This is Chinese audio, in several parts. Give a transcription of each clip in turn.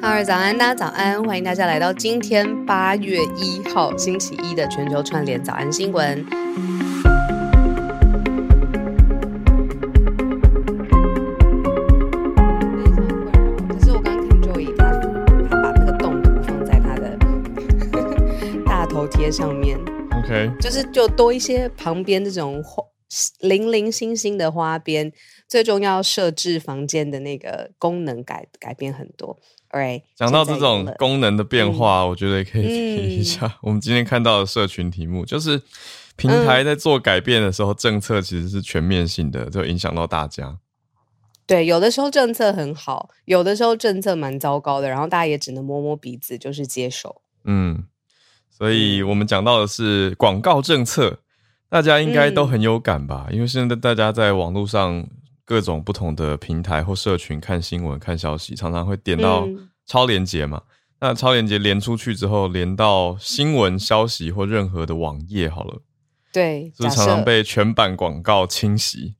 哈喽早安，大家早安，欢迎大家来到今天八月一号星期一的全球串联早安新闻。可是我刚刚看 Joey 他他把那个动图放在他的 大头贴上面，OK，就是就多一些旁边这种花零零星星的花边。最重要设置房间的那个功能改改变很多，right？讲到这种功能的变化，嗯、我觉得也可以提一下。嗯、我们今天看到的社群题目，就是平台在做改变的时候，嗯、政策其实是全面性的，就影响到大家。对，有的时候政策很好，有的时候政策蛮糟糕的，然后大家也只能摸摸鼻子，就是接受。嗯，所以我们讲到的是广告政策，大家应该都很有感吧？嗯、因为现在大家在网络上。各种不同的平台或社群看新闻、看消息，常常会点到超连接嘛。嗯、那超连接连出去之后，连到新闻消息或任何的网页好了。对，就是常常被全版广告侵袭。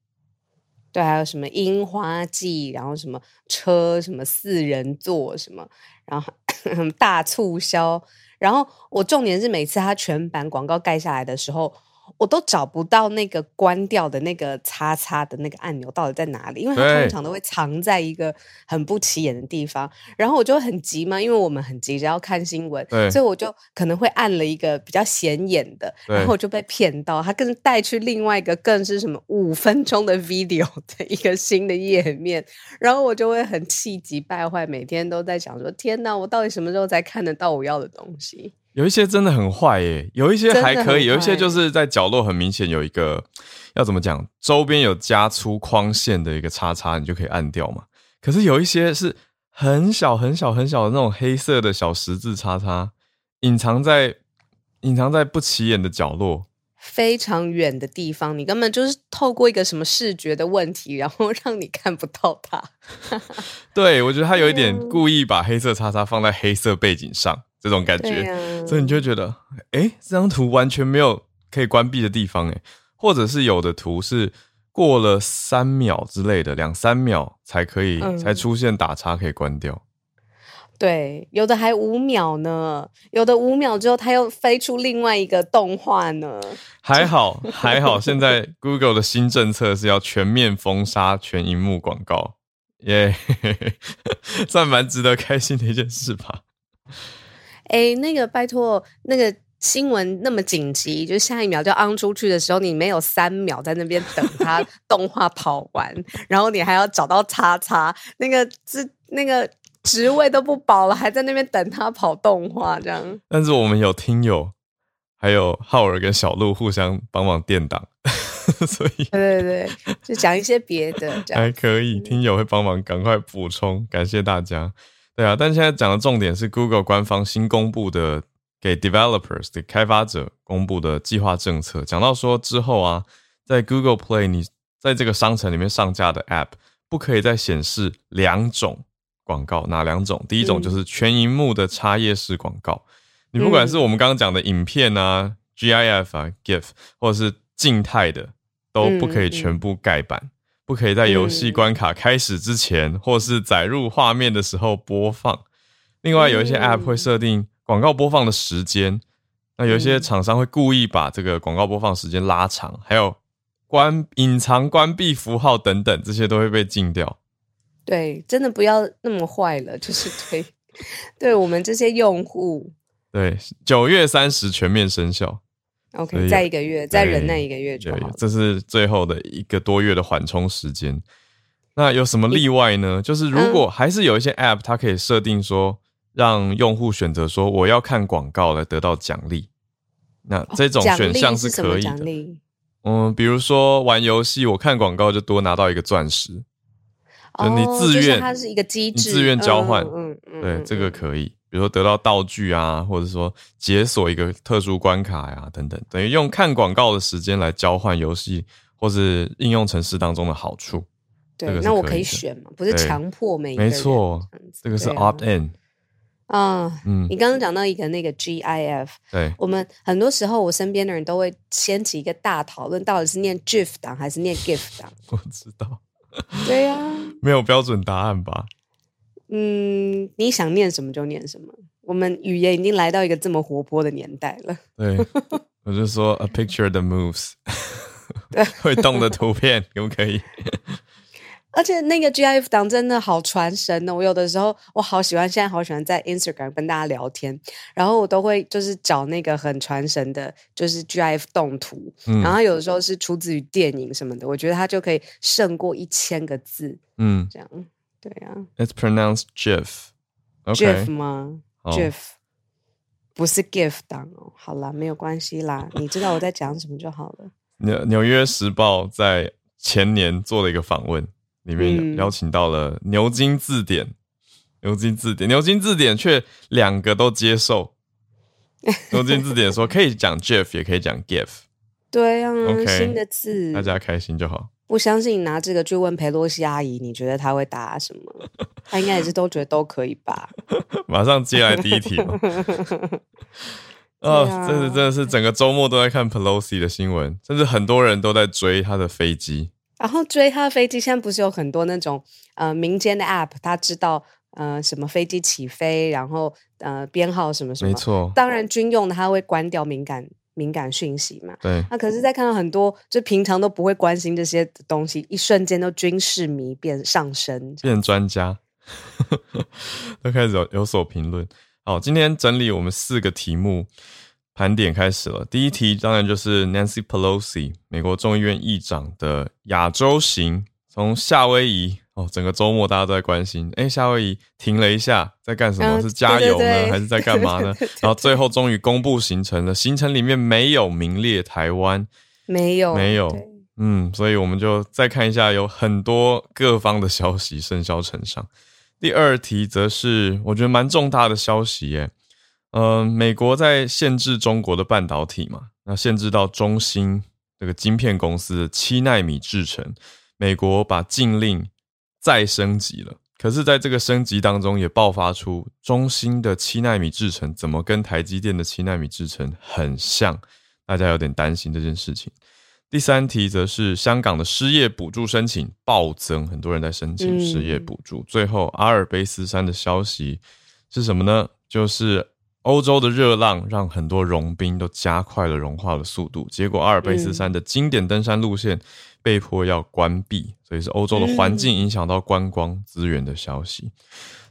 对，还有什么樱花季，然后什么车，什么四人座，什么，然后 大促销。然后我重点是，每次它全版广告盖下来的时候。我都找不到那个关掉的那个叉叉的那个按钮到底在哪里，因为它通常都会藏在一个很不起眼的地方。然后我就很急嘛，因为我们很急着要看新闻，所以我就可能会按了一个比较显眼的，然后我就被骗到，它更带去另外一个更是什么五分钟的 video 的一个新的页面，然后我就会很气急败坏，每天都在想说：天哪，我到底什么时候才看得到我要的东西？有一些真的很坏耶，有一些还可以，有一些就是在角落很明显有一个要怎么讲，周边有加粗框线的一个叉叉，你就可以按掉嘛。可是有一些是很小很小很小的那种黑色的小十字叉叉，隐藏在隐藏在不起眼的角落，非常远的地方，你根本就是透过一个什么视觉的问题，然后让你看不到它。对，我觉得他有一点 故意把黑色叉叉放在黑色背景上。这种感觉，啊、所以你就会觉得，哎，这张图完全没有可以关闭的地方，哎，或者是有的图是过了三秒之类的，两三秒才可以，嗯、才出现打叉可以关掉。对，有的还五秒呢，有的五秒之后它又飞出另外一个动画呢。还好，还好，现在 Google 的新政策是要全面封杀全荧幕广告，耶、yeah，算蛮值得开心的一件事吧。哎，那个拜托，那个新闻那么紧急，就下一秒就 on 出去的时候，你没有三秒在那边等他 动画跑完，然后你还要找到叉叉，那个职那个职位都不保了，还在那边等他跑动画这样。但是我们有听友，还有浩尔跟小鹿互相帮忙垫档，所以对对对，就讲一些别的，这样还可以，听友会帮忙赶快补充，感谢大家。对啊，但现在讲的重点是 Google 官方新公布的给 developers 给开发者公布的计划政策。讲到说之后啊，在 Google Play 你在这个商城里面上架的 App 不可以再显示两种广告，哪两种？第一种就是全荧幕的插页式广告，嗯、你不管是我们刚刚讲的影片啊、GIF 啊、GIF，或者是静态的，都不可以全部盖板。嗯嗯不可以在游戏关卡开始之前，嗯、或是载入画面的时候播放。另外，有一些 App 会设定广告播放的时间，那有一些厂商会故意把这个广告播放时间拉长，还有关隐藏关闭符号等等，这些都会被禁掉。对，真的不要那么坏了，就是对，对我们这些用户。对，九月三十全面生效。OK，再一个月，再忍耐一个月就好。这是最后的一个多月的缓冲时间。那有什么例外呢？就是如果还是有一些 App，它可以设定说，让用户选择说我要看广告来得到奖励。那这种选项是可以的。嗯，比如说玩游戏，我看广告就多拿到一个钻石。就你自愿，它是一个机制，自愿交换。嗯嗯，对，这个可以。比如说得到道具啊，或者说解锁一个特殊关卡呀，等等，等于用看广告的时间来交换游戏或是应用程式当中的好处。对，那我可以选嘛？不是强迫每一个人。没错，这个是 opt in。啊，嗯，你刚刚讲到一个那个 GIF，对，我们很多时候我身边的人都会掀起一个大讨论，到底是念 GIF 档还是念 GIF 档？我知道。对呀，没有标准答案吧？嗯，你想念什么就念什么。我们语言已经来到一个这么活泼的年代了。对，我就说 a picture that moves，对，会动的图片可不可以？而且那个 GIF 档真的好传神哦！我有的时候我好喜欢，现在好喜欢在 Instagram 跟大家聊天，然后我都会就是找那个很传神的，就是 GIF 动图，嗯、然后有的时候是出自于电影什么的，我觉得它就可以胜过一千个字。嗯，这样对啊。It's pronounced GIF。GIF 吗？GIF 不是 GIF 档哦。好啦，没有关系啦，你知道我在讲什么就好了。纽纽约时报在前年做了一个访问。里面邀请到了牛津字典，嗯、牛津字典，牛津字典却两个都接受。牛津字典说可以讲 GIF，也可以讲 GIF。对啊，okay, 新的字，大家开心就好。不相信你拿这个去问裴洛西阿姨，你觉得她会答什么？她应该也是都觉得都可以吧。马上接来第一题 啊、这是真的是整个周末都在看 Pelosi 的新闻，甚至很多人都在追他的飞机。然后追他的飞机，现在不是有很多那种呃民间的 App，他知道呃什么飞机起飞，然后呃编号什么什么。没错。当然军用的他会关掉敏感敏感讯息嘛。对。那可是，在看到很多就平常都不会关心这些东西，一瞬间都军事迷变上升，变专家，都开始有有所评论。好，今天整理我们四个题目。盘点开始了，第一题当然就是 Nancy Pelosi 美国众议院议长的亚洲行，从夏威夷哦，整个周末大家都在关心，诶，夏威夷停了一下，在干什么？是加油呢，对对对，还是在干嘛呢？然后最后终于公布行程了，行程里面没有名列台湾，没有，没有，嗯，所以我们就再看一下，有很多各方的消息甚嚣尘上。第二题则是我觉得蛮重大的消息耶。呃，美国在限制中国的半导体嘛，那限制到中芯这个晶片公司的七纳米制程，美国把禁令再升级了。可是，在这个升级当中，也爆发出中芯的七纳米制程怎么跟台积电的七纳米制程很像，大家有点担心这件事情。第三题则是香港的失业补助申请暴增，很多人在申请失业补助。嗯、最后，阿尔卑斯山的消息是什么呢？就是。欧洲的热浪让很多融冰都加快了融化的速度，结果阿尔卑斯山的经典登山路线被迫要关闭，所以是欧洲的环境影响到观光资源的消息。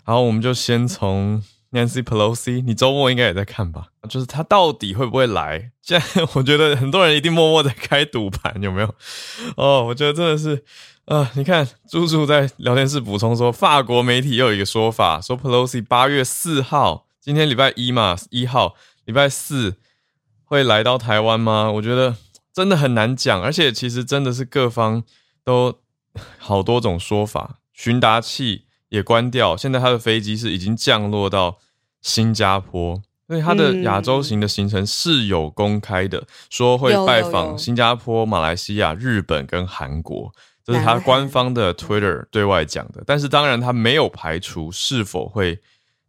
好，我们就先从 Nancy Pelosi，你周末应该也在看吧？就是他到底会不会来？现在我觉得很多人一定默默在开赌盘，有没有？哦，我觉得真的是，呃，你看猪猪在聊天室补充说，法国媒体又有一个说法，说 Pelosi 八月四号。今天礼拜一嘛，一号礼拜四会来到台湾吗？我觉得真的很难讲，而且其实真的是各方都 好多种说法，寻达器也关掉，现在他的飞机是已经降落到新加坡，所以他的亚洲行的行程是有公开的，说会拜访新加坡、马来西亚、日本跟韩国，这是他官方的 Twitter 对外讲的，但是当然他没有排除是否会。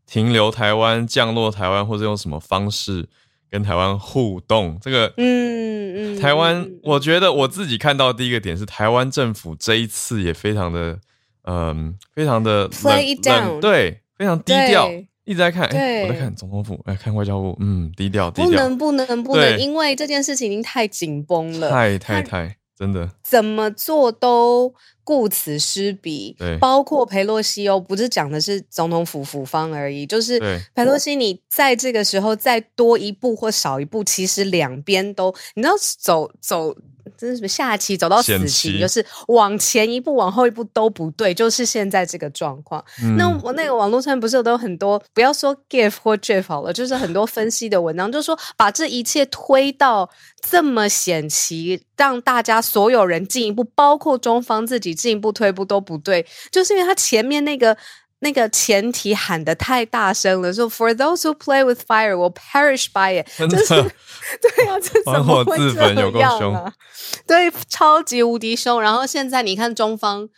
停留台湾、降落台湾，或者用什么方式跟台湾互动？这个，嗯嗯，嗯台湾，我觉得我自己看到第一个点是，台湾政府这一次也非常的，嗯，非常的冷冷，对，非常低调，一直在看，哎，我在看总统府，哎，看外交部，嗯，低调，低调，不能，不能，不能，因为这件事情已经太紧绷了，太太太，真的，怎么做都顾此失彼。包括佩洛西哦，不是讲的是总统府府方而已，就是佩洛西，你在这个时候再多一步或少一步，其实两边都，你知道走走。这是什么下棋走到死棋，就是往前一步，往后一步都不对，就是现在这个状况。嗯、那我那个网络上不是有都很多，不要说 GIF 或 GIF 好了，就是很多分析的文章，就是说把这一切推到这么险棋，让大家所有人进一步，包括中方自己进一步退步都不对，就是因为他前面那个。那个前提喊得太大声了，说 For those who play with fire will perish by it，就是 对啊，这怎么会这样啊？对，超级无敌凶。然后现在你看中方，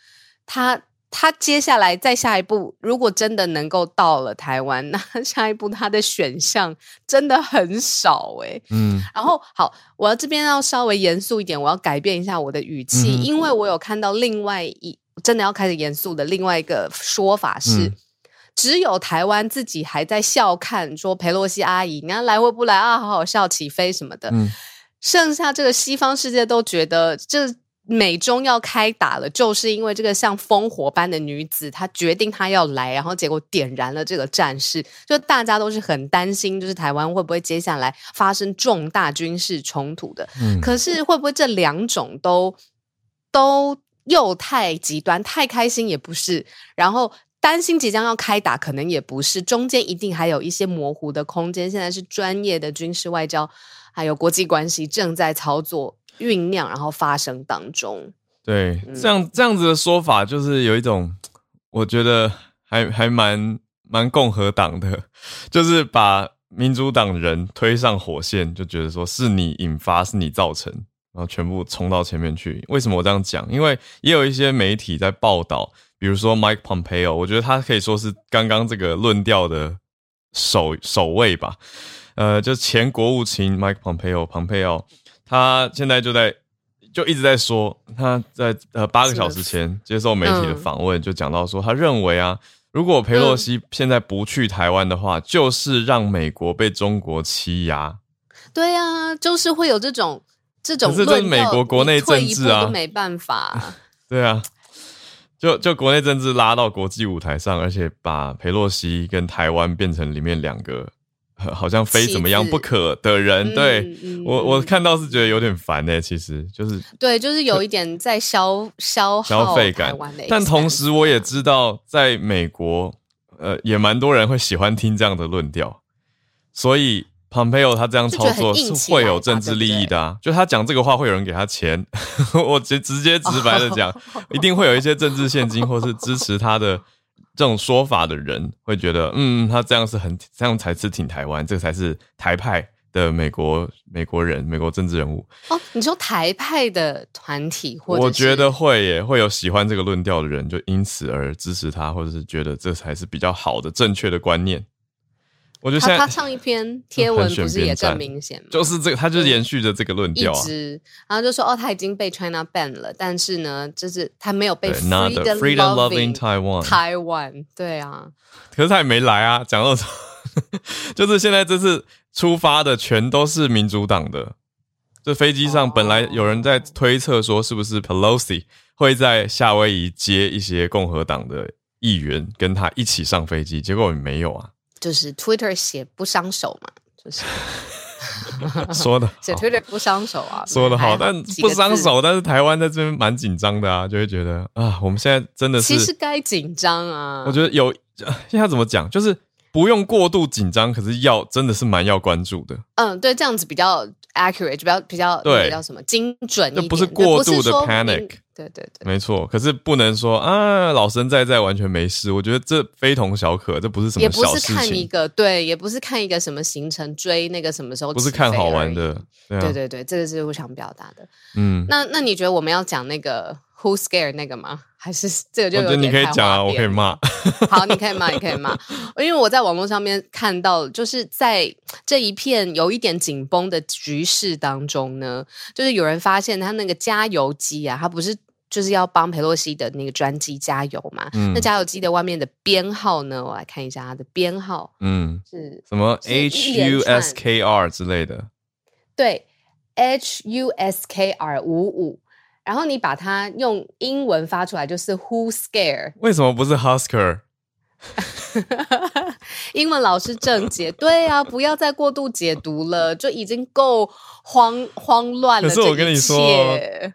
他他接下来再下一步，如果真的能够到了台湾，那下一步他的选项真的很少诶、欸。嗯，然后好，我要这边要稍微严肃一点，我要改变一下我的语气，嗯、因为我有看到另外一。真的要开始严肃的另外一个说法是，嗯、只有台湾自己还在笑看，说裴洛西阿姨，你看来或不来啊，好好笑，起飞什么的。嗯、剩下这个西方世界都觉得，这美中要开打了，就是因为这个像烽火般的女子，她决定她要来，然后结果点燃了这个战事，就大家都是很担心，就是台湾会不会接下来发生重大军事冲突的。嗯、可是会不会这两种都都？又太极端，太开心也不是，然后担心即将要开打，可能也不是，中间一定还有一些模糊的空间。现在是专业的军事外交，还有国际关系正在操作酝酿，然后发生当中。对，这样这样子的说法，就是有一种，我觉得还还蛮蛮共和党的，就是把民主党人推上火线，就觉得说是你引发，是你造成。然后全部冲到前面去。为什么我这样讲？因为也有一些媒体在报道，比如说 Mike Pompeo，我觉得他可以说是刚刚这个论调的首首位吧。呃，就前国务卿 Mike Pompeo，Pompeo，他现在就在就一直在说，他在呃八个小时前接受媒体的访问，就讲到说，他认为啊，如果佩洛西现在不去台湾的话，就是让美国被中国欺压。对啊，就是会有这种。这种是这是美国国内政治啊，没办法。对啊，就就国内政治拉到国际舞台上，而且把佩洛西跟台湾变成里面两个好像非怎么样不可的人。子对、嗯、我我看到是觉得有点烦呢、欸，其实就是对，就是有一点在消消消费感。但同时我也知道，在美国呃也蛮多人会喜欢听这样的论调，所以。Pompeo 他这样操作是会有政治利益的啊，就他讲这个话会有人给他钱，我直直接直白的讲，一定会有一些政治现金或是支持他的这种说法的人会觉得，嗯，他这样是很这样才是挺台湾，这个才是台派的美国美国人美国政治人物哦。你说台派的团体，或者我觉得会耶，会有喜欢这个论调的人，就因此而支持他，或者是觉得这才是比较好的正确的观念。我觉得他他上一篇贴文不是也更明显吗？就是这个，他就是延续着这个论调啊。然后就说哦，他已经被 China ban 了，但是呢，就是他没有被 freedom loving Taiwan。Taiwan 对啊，可是他也没来啊。讲到说，就是现在这次出发的全都是民主党的。这飞机上本来有人在推测说，是不是 Pelosi 会在夏威夷接一些共和党的议员跟他一起上飞机，结果没有啊。就是 Twitter 写不伤手嘛，就是 说的 写 Twitter 不伤手啊，说的好，但不伤手，但是台湾在这边蛮紧张的啊，就会觉得啊，我们现在真的是，其实该紧张啊。我觉得有现在怎么讲，就是不用过度紧张，可是要真的是蛮要关注的。嗯，对，这样子比较 accurate，比较比较对，比较什么精准一点，不是过度的 panic。对对对，没错。可是不能说啊，老神在在，完全没事。我觉得这非同小可，这不是什么小事情。也不是看一个，对，也不是看一个什么行程追那个什么时候，不是看好玩的。对，啊、对对对，这个是我想表达的。嗯，那那你觉得我们要讲那个 Who Scared 那个吗？还是这个就你可以讲啊，我可以骂。好，你可以骂，你可以骂。因为我在网络上面看到，就是在这一片有一点紧绷的局势当中呢，就是有人发现他那个加油机啊，它不是。就是要帮佩洛西的那个专机加油嘛。嗯、那加油机的外面的编号呢？我来看一下它的编号，嗯，是什么 H U S K R 之类的？对，H U S K R 五五。然后你把它用英文发出来，就是 Who Scare？为什么不是 Husker？英文老师正解，对啊，不要再过度解读了，就已经够慌慌乱了。可是我跟你说，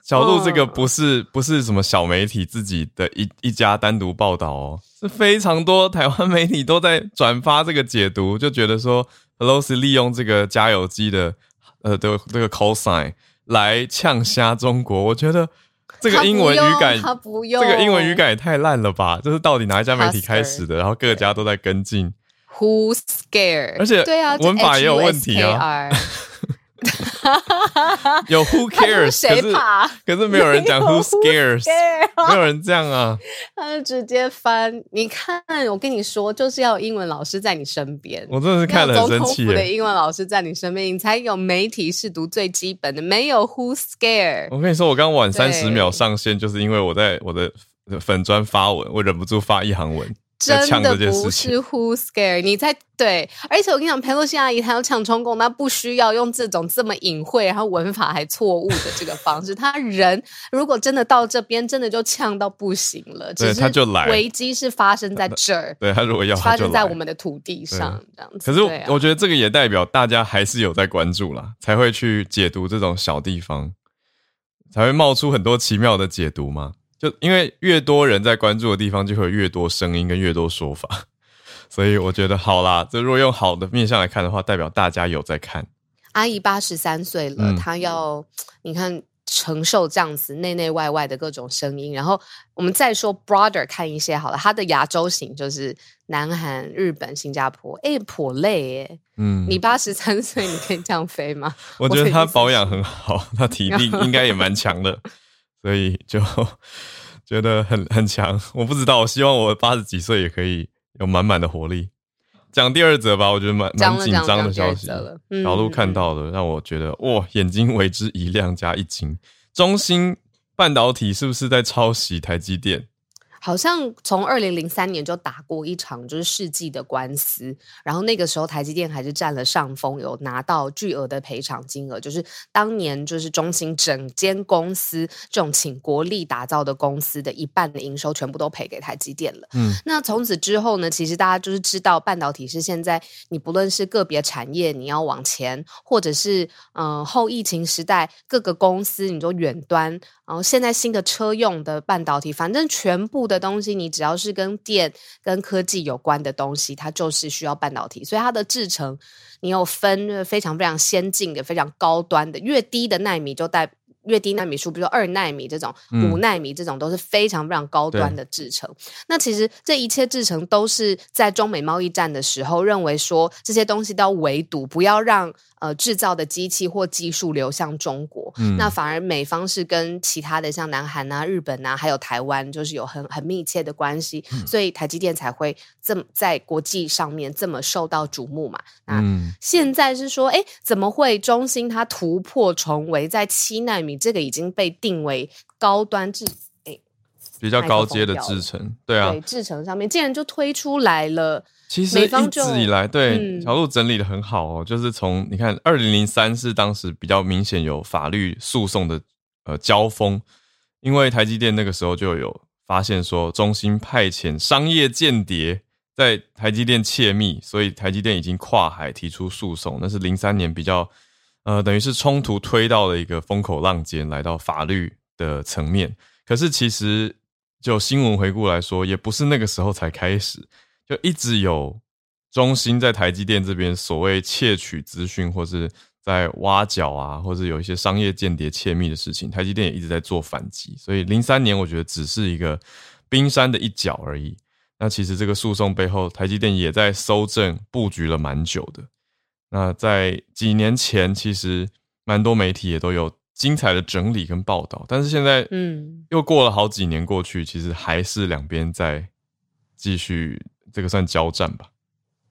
小鹿这个不是、嗯、不是什么小媒体自己的一一家单独报道哦，是非常多台湾媒体都在转发这个解读，就觉得说 Pelosi 利用这个加油机的呃的这个 call sign 来呛瞎中国，我觉得。这个英文语感，这个英文语感也太烂了吧！这是到底哪一家媒体开始的？然后各家都在跟进。Who scared？而且对啊，文法也有问题啊。有 Who cares？谁是可是没有人讲 Who scares？没有人这样啊。他就直接翻。你看，我跟你说，就是要英文老师在你身边。我真的是看了很生气。的英文老师在你身边，你才有媒体是读最基本的。没有 Who scared？我跟你说，我刚晚三十秒上线，就是因为我在我的粉砖发文，我忍不住发一行文。真的不是 Who scare 你在对，而且我跟你讲，佩洛西阿姨她要呛中共，那不需要用这种这么隐晦，然后文法还错误的这个方式。他人如果真的到这边，真的就呛到不行了。对，他就来。危机是发生在 这儿，对他如果要发生在我们的土地上这样子。可是我觉得这个也代表大家还是有在关注啦，才会去解读这种小地方，才会冒出很多奇妙的解读嘛。就因为越多人在关注的地方，就会有越多声音跟越多说法，所以我觉得好啦。这如果用好的面向来看的话，代表大家有在看。阿姨八十三岁了，嗯、她要你看承受这样子内内外外的各种声音。然后我们再说 broader 看一些好了，她的亚洲型就是南韩、日本、新加坡，哎，颇累哎。嗯，你八十三岁，你可以这样飞吗？我觉得她保养很好，她体力 应该也蛮强的。所以就 觉得很很强，我不知道，我希望我八十几岁也可以有满满的活力。讲第二则吧，我觉得蛮蛮紧张的消息。小鹿看到的，让我觉得哇，眼睛为之一亮加一惊。中芯半导体是不是在抄袭台积电？好像从二零零三年就打过一场就是世纪的官司，然后那个时候台积电还是占了上风，有拿到巨额的赔偿金额，就是当年就是中芯整间公司这种请国力打造的公司的一半的营收全部都赔给台积电了。嗯，那从此之后呢，其实大家就是知道半导体是现在你不论是个别产业你要往前，或者是嗯、呃、后疫情时代各个公司你说远端，然后现在新的车用的半导体，反正全部的。的东西，你只要是跟电、跟科技有关的东西，它就是需要半导体。所以它的制程，你有分非常非常先进的、非常高端的，越低的纳米就带越低纳米数，比如说二纳米这种、五纳米这种，都是非常非常高端的制程。嗯、那其实这一切制程都是在中美贸易战的时候，认为说这些东西都要围堵，不要让。呃，制造的机器或技术流向中国，嗯、那反而美方是跟其他的像南韩啊、日本啊，还有台湾，就是有很很密切的关系，嗯、所以台积电才会这么在国际上面这么受到瞩目嘛。那现在是说，哎，怎么会中芯它突破重围在七纳米？这个已经被定为高端制，哎，比较高阶的制程，对啊，对，制程上面竟然就推出来了。其实一直以来，对小鹿整理的很好哦。嗯、就是从你看，二零零三是当时比较明显有法律诉讼的呃交锋，因为台积电那个时候就有发现说，中兴派遣商业间谍在台积电窃密，所以台积电已经跨海提出诉讼。那是零三年比较呃，等于是冲突推到了一个风口浪尖，来到法律的层面。可是其实就新闻回顾来说，也不是那个时候才开始。就一直有中心在台积电这边所谓窃取资讯，或是在挖角啊，或是有一些商业间谍窃密的事情，台积电也一直在做反击。所以零三年我觉得只是一个冰山的一角而已。那其实这个诉讼背后，台积电也在搜证布局了蛮久的。那在几年前，其实蛮多媒体也都有精彩的整理跟报道，但是现在，嗯，又过了好几年过去，其实还是两边在继续。这个算交战吧？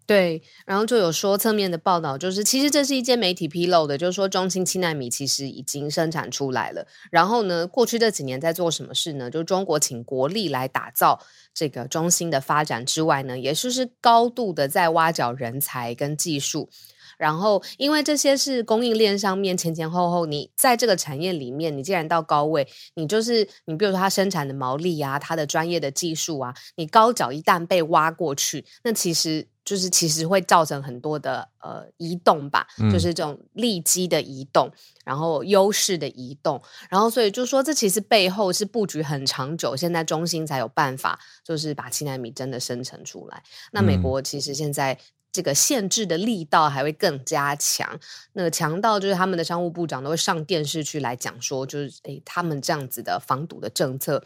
对，然后就有说侧面的报道，就是其实这是一间媒体披露的，就是说中芯七纳米其实已经生产出来了。然后呢，过去这几年在做什么事呢？就是中国请国力来打造这个中芯的发展之外呢，也就是高度的在挖角人才跟技术。然后，因为这些是供应链上面前前后后，你在这个产业里面，你既然到高位，你就是你，比如说它生产的毛利啊，它的专业的技术啊，你高脚一旦被挖过去，那其实就是其实会造成很多的呃移动吧，嗯、就是这种利基的移动，然后优势的移动，然后所以就说这其实背后是布局很长久，现在中芯才有办法，就是把七纳米真的生成出来。那美国其实现在。这个限制的力道还会更加强，那个强到就是他们的商务部长都会上电视去来讲说，就是诶，他们这样子的防堵的政策，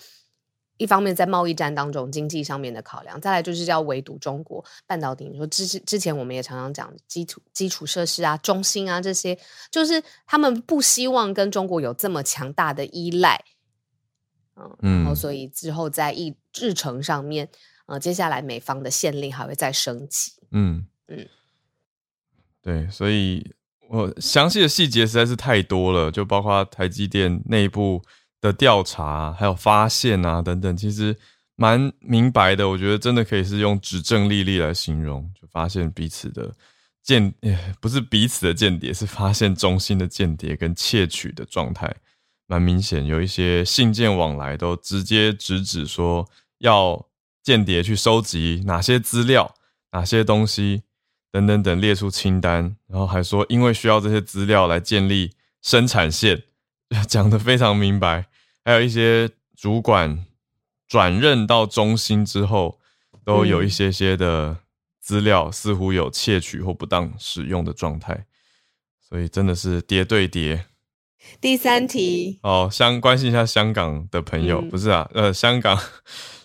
一方面在贸易战当中经济上面的考量，再来就是要围堵中国半导体。你说之之前我们也常常讲基础基础设施啊、中心啊这些，就是他们不希望跟中国有这么强大的依赖，嗯，然后所以之后在议日程上面，呃，接下来美方的限令还会再升级，嗯。对，所以我详细的细节实在是太多了，就包括台积电内部的调查，还有发现啊等等，其实蛮明白的。我觉得真的可以是用指证历历来形容，就发现彼此的间，不是彼此的间谍，是发现中心的间谍跟窃取的状态，蛮明显。有一些信件往来都直接直指说要间谍去收集哪些资料，哪些东西。等等等，列出清单，然后还说，因为需要这些资料来建立生产线，讲得非常明白。还有一些主管转任到中心之后，都有一些些的资料似乎有窃取或不当使用的状态，所以真的是叠对谍。第三题，哦，相关心一下香港的朋友，嗯、不是啊，呃，香港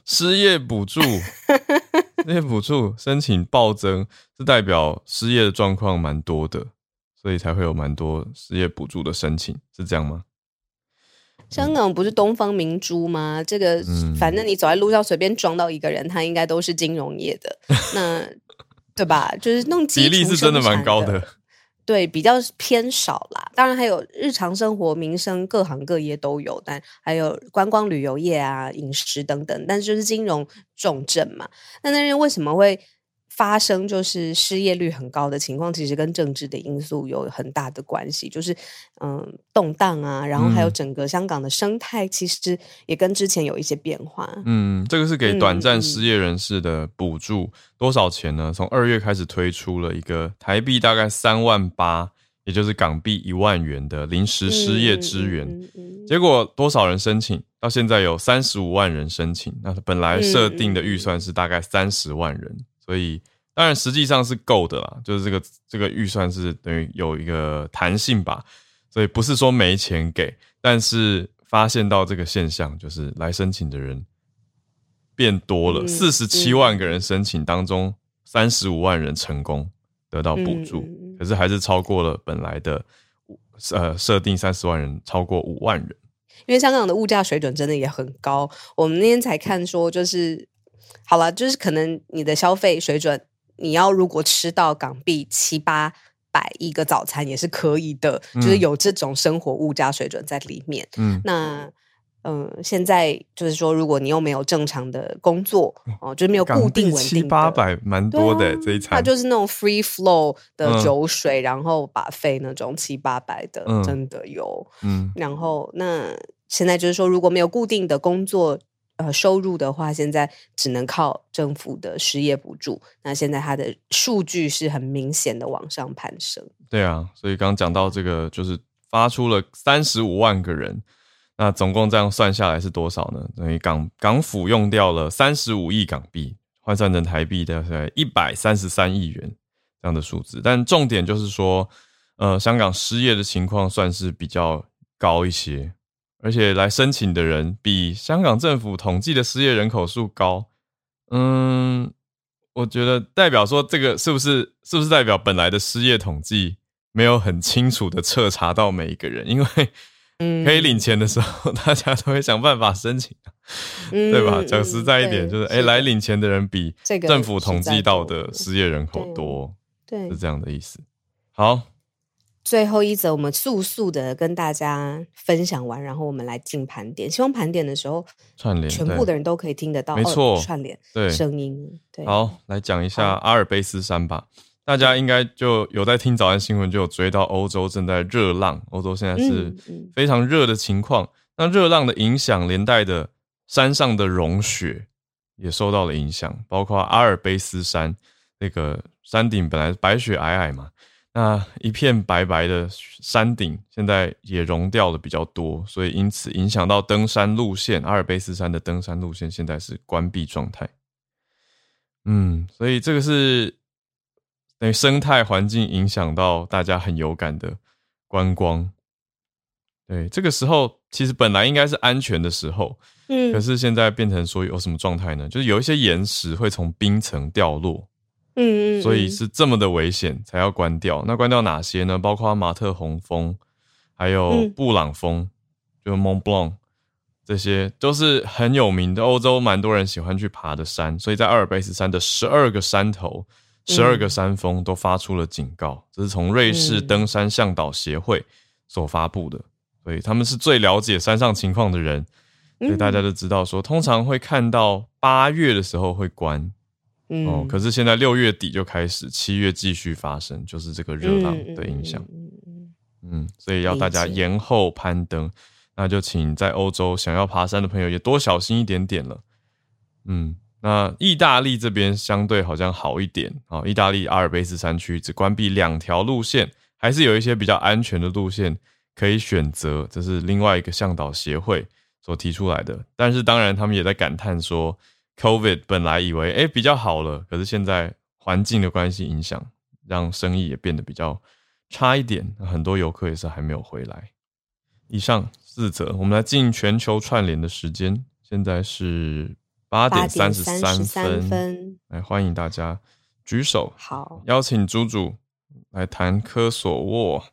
失业补助。那些补助申请暴增，是代表失业的状况蛮多的，所以才会有蛮多失业补助的申请，是这样吗？香港不是东方明珠吗？这个，反正你走在路上随便撞到一个人，他应该都是金融业的，那对吧？就是那种比例是真的蛮高的。对，比较偏少啦。当然还有日常生活、民生各行各业都有，但还有观光旅游业啊、饮食等等。但是就是金融重镇嘛。那那边为什么会发生就是失业率很高的情况，其实跟政治的因素有很大的关系，就是嗯动荡啊，然后还有整个香港的生态，其实也跟之前有一些变化。嗯，这个是给短暂失业人士的补助，嗯、多少钱呢？从二月开始推出了一个台币大概三万八，也就是港币一万元的临时失业支援。嗯嗯嗯、结果多少人申请？到现在有三十五万人申请。那本来设定的预算是大概三十万人。所以当然实际上是够的啦，就是这个这个预算是等于有一个弹性吧，所以不是说没钱给，但是发现到这个现象，就是来申请的人变多了，四十七万个人申请当中，三十五万人成功得到补助，可是还是超过了本来的呃设定三十万人超过五万人，因为香港的物价水准真的也很高，我们那天才看说就是。好了，就是可能你的消费水准，你要如果吃到港币七八百一个早餐也是可以的，嗯、就是有这种生活物价水准在里面。嗯，那嗯、呃，现在就是说，如果你又没有正常的工作哦、呃，就是没有固定稳定七八百，蛮多的、啊、这一餐，它就是那种 free flow 的酒水，嗯、然后 buffet 那种七八百的，嗯、真的有。嗯，然后那现在就是说，如果没有固定的工作。呃，收入的话，现在只能靠政府的失业补助。那现在它的数据是很明显的往上攀升。对啊，所以刚刚讲到这个，就是发出了三十五万个人，那总共这样算下来是多少呢？等于港港府用掉了三十五亿港币，换算成台币大概一百三十三亿元这样的数字。但重点就是说，呃，香港失业的情况算是比较高一些。而且来申请的人比香港政府统计的失业人口数高，嗯，我觉得代表说这个是不是是不是代表本来的失业统计没有很清楚的彻查到每一个人？因为可以领钱的时候，嗯、大家都会想办法申请，嗯、对吧？讲实在一点，就是哎，来领钱的人比政府统计到的失业人口多，对，是这样的意思。好，最后一则，我们速速的跟大家分享完，然后我们来进盘点。希望盘点的时候串联，全部的人都可以听得到，没错，串联对声音。对，好，来讲一下阿尔卑斯山吧。大家应该就有在听早安新闻，就有追到欧洲正在热浪，欧洲现在是非常热的情况。那热浪的影响，连带的山上的融雪也受到了影响，包括阿尔卑斯山那个山顶本来白雪皑皑嘛，那一片白白的山顶现在也融掉了比较多，所以因此影响到登山路线，阿尔卑斯山的登山路线现在是关闭状态。嗯，所以这个是。等于生态环境影响到大家很有感的观光，对，这个时候其实本来应该是安全的时候，嗯，可是现在变成说有什么状态呢？就是有一些岩石会从冰层掉落，嗯，嗯，所以是这么的危险才要关掉。那关掉哪些呢？包括马特洪峰，还有布朗峰，就 Mont Blanc，这些都是很有名的，欧洲蛮多人喜欢去爬的山。所以在阿尔卑斯山的十二个山头。十二个山峰都发出了警告，这是从瑞士登山向导协会所发布的，所以他们是最了解山上情况的人，所以大家都知道说，通常会看到八月的时候会关，哦，可是现在六月底就开始，七月继续发生，就是这个热浪的影响，嗯，所以要大家延后攀登，那就请在欧洲想要爬山的朋友也多小心一点点了，嗯。那意大利这边相对好像好一点啊，意大利阿尔卑斯山区只关闭两条路线，还是有一些比较安全的路线可以选择，这是另外一个向导协会所提出来的。但是当然，他们也在感叹说，COVID 本来以为诶比较好了，可是现在环境的关系影响，让生意也变得比较差一点，很多游客也是还没有回来。以上四则，我们来进全球串联的时间，现在是。八点三十三分，来欢迎大家举手，好，邀请朱主来谈科索沃。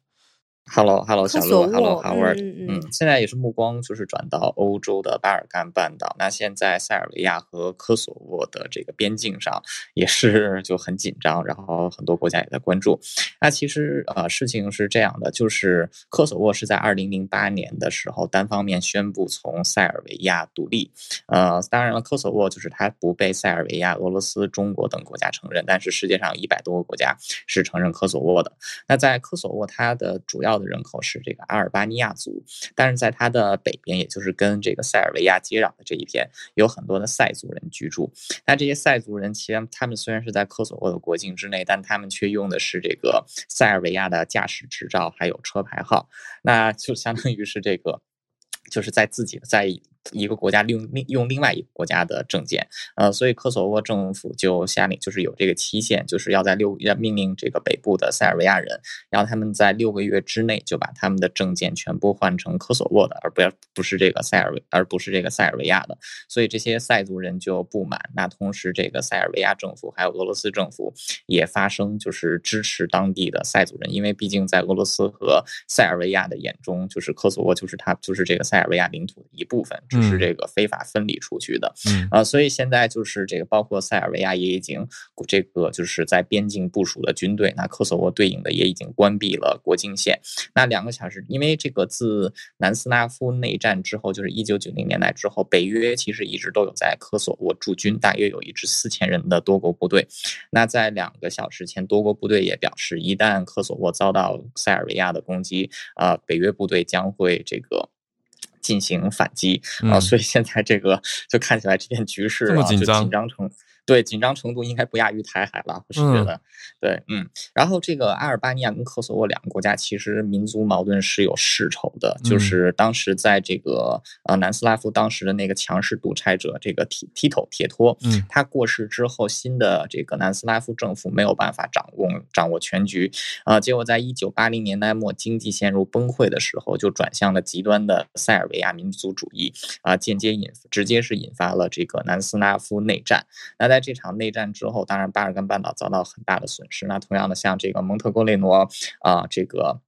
Hello，Hello，hello, 小鹿，Hello，Howard，嗯，嗯，现在也是目光就是转到欧洲的巴尔干半岛。那现在塞尔维亚和科索沃的这个边境上也是就很紧张，然后很多国家也在关注。那其实呃，事情是这样的，就是科索沃是在二零零八年的时候单方面宣布从塞尔维亚独立。呃，当然了，科索沃就是它不被塞尔维亚、俄罗斯、中国等国家承认，但是世界上有一百多个国家是承认科索沃的。那在科索沃，它的主要人口是这个阿尔巴尼亚族，但是在它的北边，也就是跟这个塞尔维亚接壤的这一片，有很多的塞族人居住。那这些塞族人，其实他们虽然是在科索沃的国境之内，但他们却用的是这个塞尔维亚的驾驶执照，还有车牌号，那就相当于是这个，就是在自己在。一个国家用另用另外一个国家的证件，呃，所以科索沃政府就下令，就是有这个期限，就是要在六要命令这个北部的塞尔维亚人，让他们在六个月之内就把他们的证件全部换成科索沃的，而不要不是这个塞尔维，而不是这个塞尔维亚的。所以这些塞族人就不满。那同时，这个塞尔维亚政府还有俄罗斯政府也发声，就是支持当地的塞族人，因为毕竟在俄罗斯和塞尔维亚的眼中，就是科索沃就是他就是这个塞尔维亚领土的一部分。只是这个非法分离出去的，嗯啊，所以现在就是这个，包括塞尔维亚也已经这个就是在边境部署的军队，那科索沃对应的也已经关闭了国境线。那两个小时，因为这个自南斯拉夫内战之后，就是一九九零年代之后，北约其实一直都有在科索沃驻军，大约有一支四千人的多国部队。那在两个小时前，多国部队也表示，一旦科索沃遭到塞尔维亚的攻击，啊，北约部队将会这个。进行反击啊，所以现在这个就看起来这片局势啊，就紧张成。对，紧张程度应该不亚于台海了，我是觉得，嗯对，嗯，然后这个阿尔巴尼亚跟科索沃两个国家其实民族矛盾是有世仇的，嗯、就是当时在这个呃南斯拉夫当时的那个强势独裁者这个提提托铁托，嗯，他过世之后，新的这个南斯拉夫政府没有办法掌握掌握全局，啊、呃，结果在一九八零年代末经济陷入崩溃的时候，就转向了极端的塞尔维亚民族主义，啊、呃，间接引直接是引发了这个南斯拉夫内战，那在这场内战之后，当然巴尔干半岛遭到很大的损失。那同样的，像这个蒙特哥雷罗啊，这个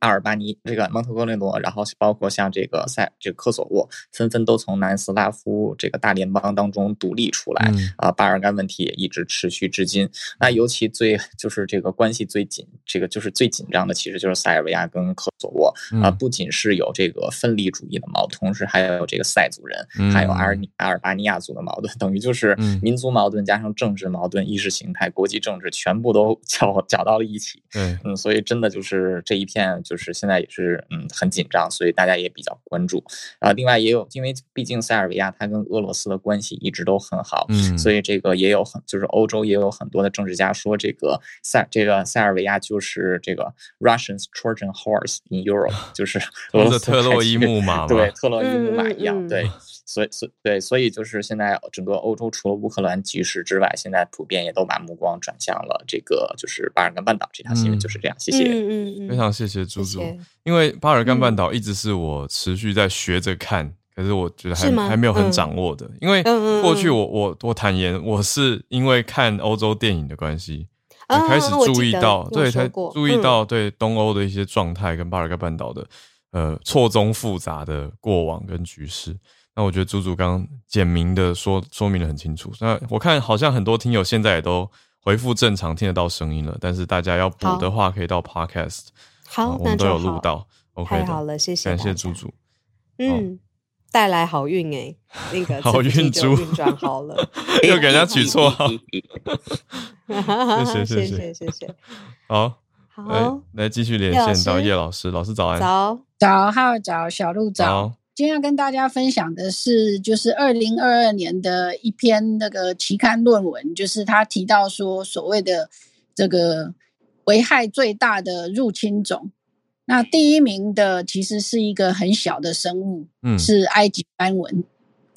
阿尔巴尼这个蒙特哥罗尼，然后包括像这个塞这个科索沃，纷纷都从南斯拉夫这个大联邦当中独立出来。嗯、啊，巴尔干问题也一直持续至今。那尤其最就是这个关系最紧，这个就是最紧张的，其实就是塞尔维亚跟科索沃。啊，不仅是有这个分离主义的矛盾，同时还有这个塞族人，还有阿尔阿尔巴尼亚族的矛盾，等于就是民族矛盾加上政治矛盾、意识形态、国际政治全部都搅搅到了一起。嗯嗯，所以真的就是这一片，就是现在也是嗯很紧张，所以大家也比较关注。啊，另外也有，因为毕竟塞尔维亚它跟俄罗斯的关系一直都很好，嗯，所以这个也有很，就是欧洲也有很多的政治家说，这个塞这个塞尔维亚就是这个 Russians Trojan horse in Europe，就是俄罗斯特洛伊木马，对，特洛伊木马一样，对。所以，所对，所以就是现在整个欧洲除了乌克兰局势之外，现在普遍也都把目光转向了这个就是巴尔干半岛这条新闻，就是这样。谢谢，嗯嗯嗯，非常谢谢猪猪，因为巴尔干半岛一直是我持续在学着看，可是我觉得还还没有很掌握的，因为过去我我我坦言，我是因为看欧洲电影的关系，开始注意到，对，才注意到对东欧的一些状态跟巴尔干半岛的呃错综复杂的过往跟局势。那我觉得猪猪刚刚简明的说说明的很清楚。那我看好像很多听友现在也都回复正常，听得到声音了。但是大家要补的话，可以到 Podcast。好，我们都有录到。OK，太好了，谢谢，感谢猪猪。嗯，带来好运哎，那个好运猪运转好了，又给人家取错号。谢谢谢谢谢谢。好，好，来继续连线到叶老师，老师早安。早早，好早，小鹿早。今天要跟大家分享的是，就是二零二二年的一篇那个期刊论文，就是他提到说，所谓的这个危害最大的入侵种，那第一名的其实是一个很小的生物，嗯，是埃及斑纹。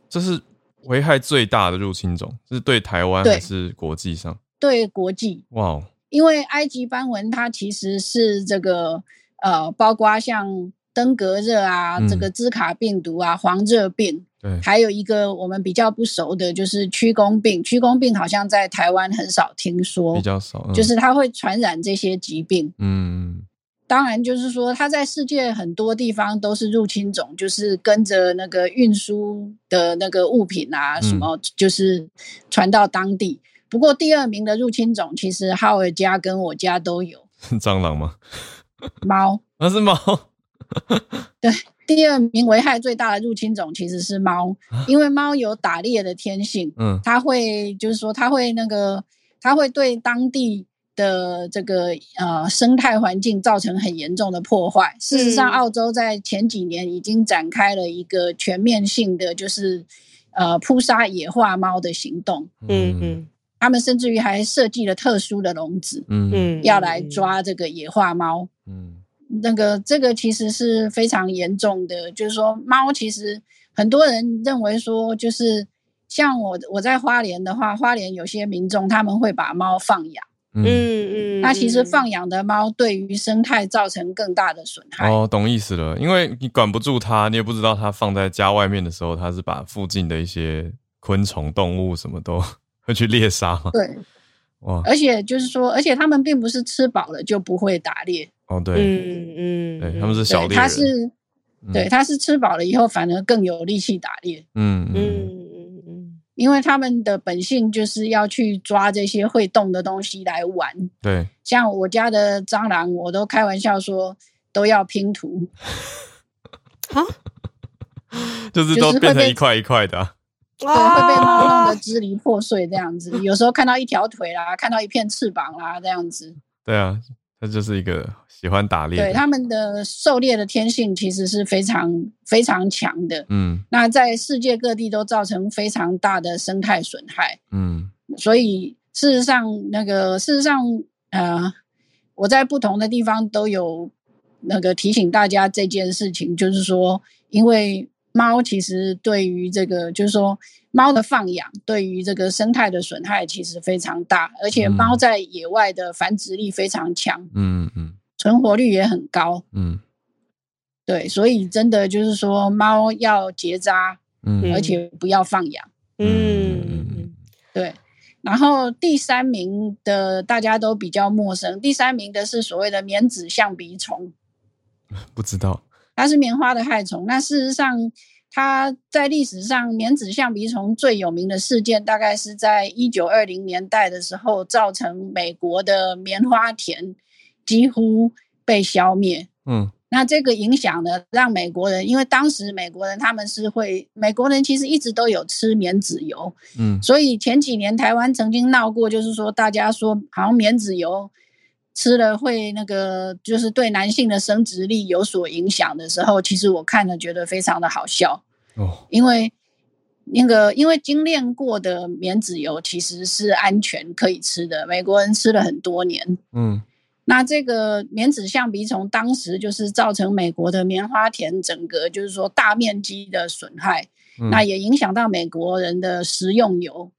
这是危害最大的入侵种，是对台湾还是国际上？对，对国际。哇 Wow，因为埃及斑纹它其实是这个呃，包括像。登革热啊，这个兹卡病毒啊，嗯、黄热病，对，还有一个我们比较不熟的，就是屈公病。屈公病好像在台湾很少听说，比较少，嗯、就是它会传染这些疾病。嗯，当然就是说，它在世界很多地方都是入侵种，就是跟着那个运输的那个物品啊，什么就是传到当地。嗯、不过第二名的入侵种，其实浩尔家跟我家都有。蟑螂吗？猫？那是猫。对，第二名危害最大的入侵种其实是猫，因为猫有打猎的天性，嗯，它会就是说，它会那个，它会对当地的这个呃生态环境造成很严重的破坏。事实上，澳洲在前几年已经展开了一个全面性的，就是呃扑杀野化猫的行动，嗯嗯，他们甚至于还设计了特殊的笼子，嗯。嗯，要来抓这个野化猫，嗯。那个这个其实是非常严重的，就是说猫其实很多人认为说，就是像我我在花莲的话，花莲有些民众他们会把猫放养，嗯嗯，那其实放养的猫对于生态造成更大的损害。哦，懂意思了，因为你管不住它，你也不知道它放在家外面的时候，它是把附近的一些昆虫、动物什么都会去猎杀嘛。对，哇，而且就是说，而且他们并不是吃饱了就不会打猎。哦，对，嗯嗯，对，他们是小猎人，他是，对，他是吃饱了以后反而更有力气打猎，嗯嗯嗯。嗯，因为他们的本性就是要去抓这些会动的东西来玩，对，像我家的蟑螂，我都开玩笑说都要拼图，啊，就是都变成一块一块的，啊，对，会被猫弄得支离破碎这样子，有时候看到一条腿啦，看到一片翅膀啦，这样子，对啊。那就是一个喜欢打猎，对他们的狩猎的天性其实是非常非常强的。嗯，那在世界各地都造成非常大的生态损害。嗯，所以事实上，那个事实上，呃，我在不同的地方都有那个提醒大家这件事情，就是说，因为。猫其实对于这个，就是说，猫的放养对于这个生态的损害其实非常大，而且猫在野外的繁殖力非常强，嗯嗯，存活率也很高，嗯，对，所以真的就是说，猫要结扎，嗯，而且不要放养，嗯嗯嗯，对。然后第三名的大家都比较陌生，第三名的是所谓的棉籽象鼻虫。不知道，它是棉花的害虫。那事实上，它在历史上棉籽象鼻虫最有名的事件，大概是在一九二零年代的时候，造成美国的棉花田几乎被消灭。嗯。那这个影响呢，让美国人，因为当时美国人他们是会，美国人其实一直都有吃棉籽油，嗯，所以前几年台湾曾经闹过，就是说大家说好像棉籽油吃了会那个，就是对男性的生殖力有所影响的时候，其实我看了觉得非常的好笑哦，因为那个因为精炼过的棉籽油其实是安全可以吃的，美国人吃了很多年，嗯。那这个棉籽象鼻虫当时就是造成美国的棉花田整个就是说大面积的损害，嗯、那也影响到美国人的食用油，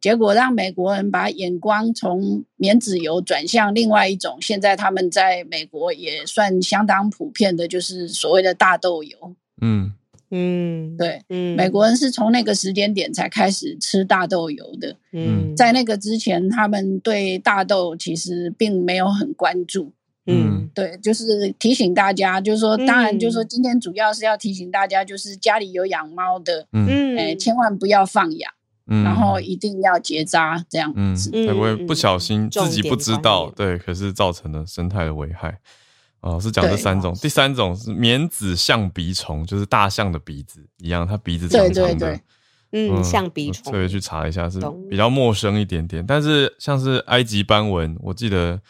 结果让美国人把眼光从棉籽油转向另外一种，现在他们在美国也算相当普遍的，就是所谓的大豆油。嗯。嗯，对，嗯，美国人是从那个时间点才开始吃大豆油的。嗯，在那个之前，他们对大豆其实并没有很关注。嗯，对，就是提醒大家，就是说，当然，就是说，今天主要是要提醒大家，就是家里有养猫的，嗯，哎，千万不要放养，嗯，然后一定要结扎，这样子，才不会不小心自己不知道，对，可是造成了生态的危害。哦，是讲这三种，第三种是棉子象鼻虫，就是大象的鼻子一样，它鼻子长长的，对对对嗯，象鼻虫，所以去查一下是比较陌生一点点。但是像是埃及斑纹，我记得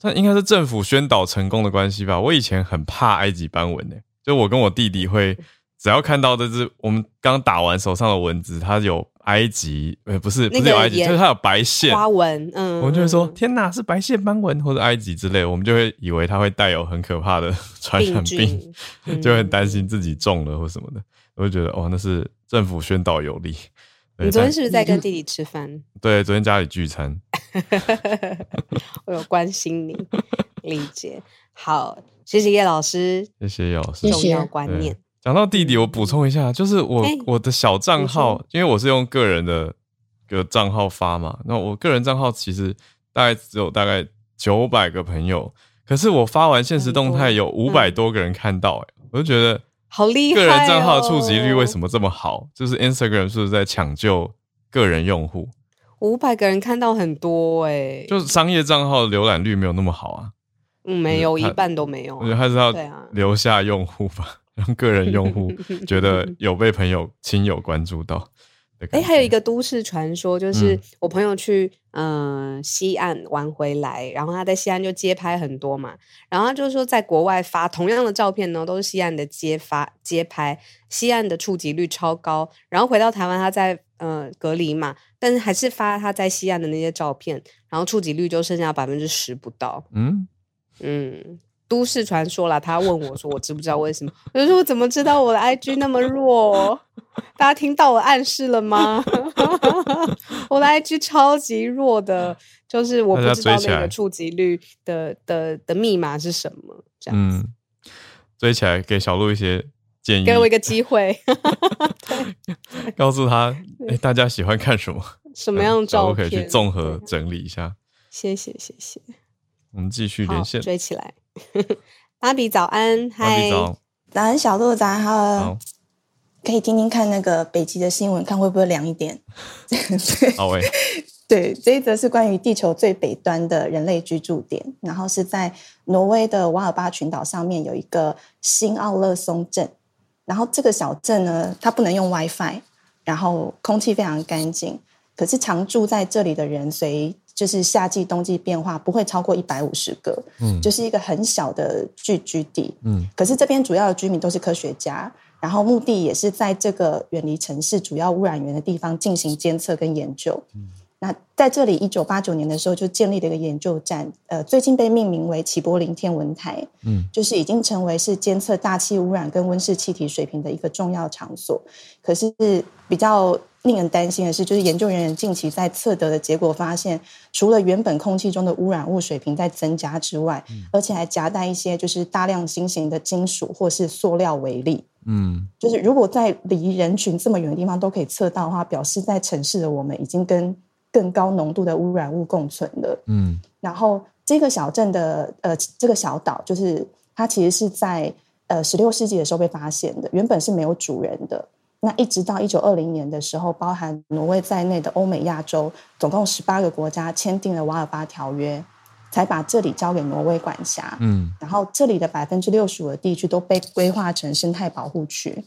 它应该是政府宣导成功的关系吧。我以前很怕埃及斑纹诶，就我跟我弟弟会只要看到这只我们刚打完手上的蚊子，它有。埃及，呃，不是，不是有埃及，就是它有白线花纹，嗯，我们就会说，天哪，是白线斑纹或者埃及之类，我们就会以为它会带有很可怕的传染病，就会很担心自己中了或什么的，我就觉得，哦，那是政府宣导有力。你昨天是不是在跟弟弟吃饭？对，昨天家里聚餐，我有关心你，理解。好，谢谢叶老师，谢谢叶老师，重要观念。讲到弟弟，我补充一下，就是我、欸、我的小账号，因为我是用个人的个账号发嘛，那我个人账号其实大概只有大概九百个朋友，可是我发完现实动态有五百多个人看到、欸，哎，我就觉得好厉害，个人账号触及率为什么这么好？就是 Instagram 是不是在抢救个人用户？五百个人看到很多哎、欸，就是商业账号浏览率没有那么好啊，嗯，没有一半都没有，我觉得还是要留下用户吧。让个人用户 觉得有被朋友亲友关注到。哎、欸，还有一个都市传说，就是我朋友去嗯、呃、西岸玩回来，然后他在西岸就街拍很多嘛，然后他就是说在国外发同样的照片呢，都是西岸的街发街拍，西岸的触及率超高，然后回到台湾他在呃隔离嘛，但是还是发他在西岸的那些照片，然后触及率就剩下百分之十不到。嗯嗯。都市传说啦，他问我说：“我知不知道为什么？”我就说：“我怎么知道我的 IG 那么弱？大家听到我暗示了吗？我的 IG 超级弱的，就是我不知道那个触及率的的的密码是什么。这样子，嗯，追起来给小鹿一些建议，给我一个机会，告诉他、欸、大家喜欢看什么，什么样的照片，可以去综合整理一下。谢谢，谢谢。我们继续连线，追起来。芭比早安，嗨，早安小鹿早安，好，可以听听看那个北极的新闻，看会不会凉一点。好喂，对，这一则是关于地球最北端的人类居住点，然后是在挪威的瓦尔巴群岛上面有一个新奥勒松镇，然后这个小镇呢，它不能用 WiFi，然后空气非常干净，可是常住在这里的人随。就是夏季、冬季变化不会超过一百五十个，嗯，就是一个很小的聚居地，嗯。可是这边主要的居民都是科学家，然后目的也是在这个远离城市主要污染源的地方进行监测跟研究。嗯，那在这里，一九八九年的时候就建立了一个研究站，呃，最近被命名为齐柏林天文台，嗯，就是已经成为是监测大气污染跟温室气体水平的一个重要场所。可是比较。令人担心的是，就是研究人员近期在测得的结果发现，除了原本空气中的污染物水平在增加之外，嗯、而且还夹带一些就是大量新型的金属或是塑料微粒。嗯，就是如果在离人群这么远的地方都可以测到的话，表示在城市的我们已经跟更高浓度的污染物共存的。嗯，然后这个小镇的呃这个小岛就是它其实是在呃十六世纪的时候被发现的，原本是没有主人的。那一直到一九二零年的时候，包含挪威在内的欧美亚洲总共十八个国家签订了瓦尔巴条约，才把这里交给挪威管辖。嗯，然后这里的百分之六十五的地区都被规划成生态保护区。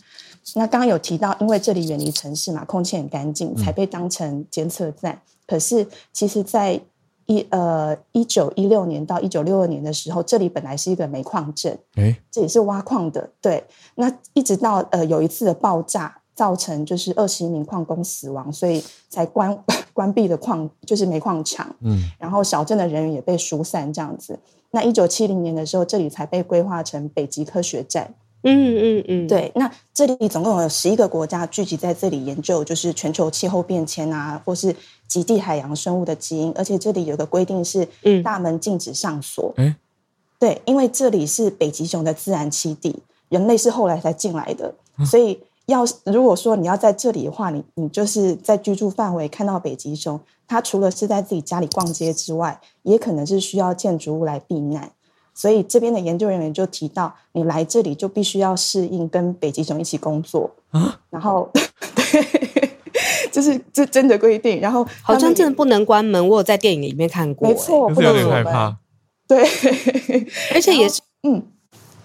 那刚刚有提到，因为这里远离城市嘛，空气很干净，才被当成监测站。嗯、可是，其实，在一呃一九一六年到一九六二年的时候，这里本来是一个煤矿镇，诶这里是挖矿的。对，那一直到呃有一次的爆炸，造成就是二十一名矿工死亡，所以才关 关闭了矿，就是煤矿厂。嗯，然后小镇的人员也被疏散这样子。那一九七零年的时候，这里才被规划成北极科学站。嗯嗯嗯，对，那这里总共有十一个国家聚集在这里研究，就是全球气候变迁啊，或是极地海洋生物的基因，而且这里有个规定是，大门禁止上锁。嗯，对，因为这里是北极熊的自然栖地，人类是后来才进来的，所以要如果说你要在这里的话，你你就是在居住范围看到北极熊，它除了是在自己家里逛街之外，也可能是需要建筑物来避难。所以这边的研究人员就提到，你来这里就必须要适应跟北极熊一起工作啊。然后，对，这是这真的规定。然后好像真的不能关门，我有在电影里面看过。没错，不能害怕。对，而且也是，嗯，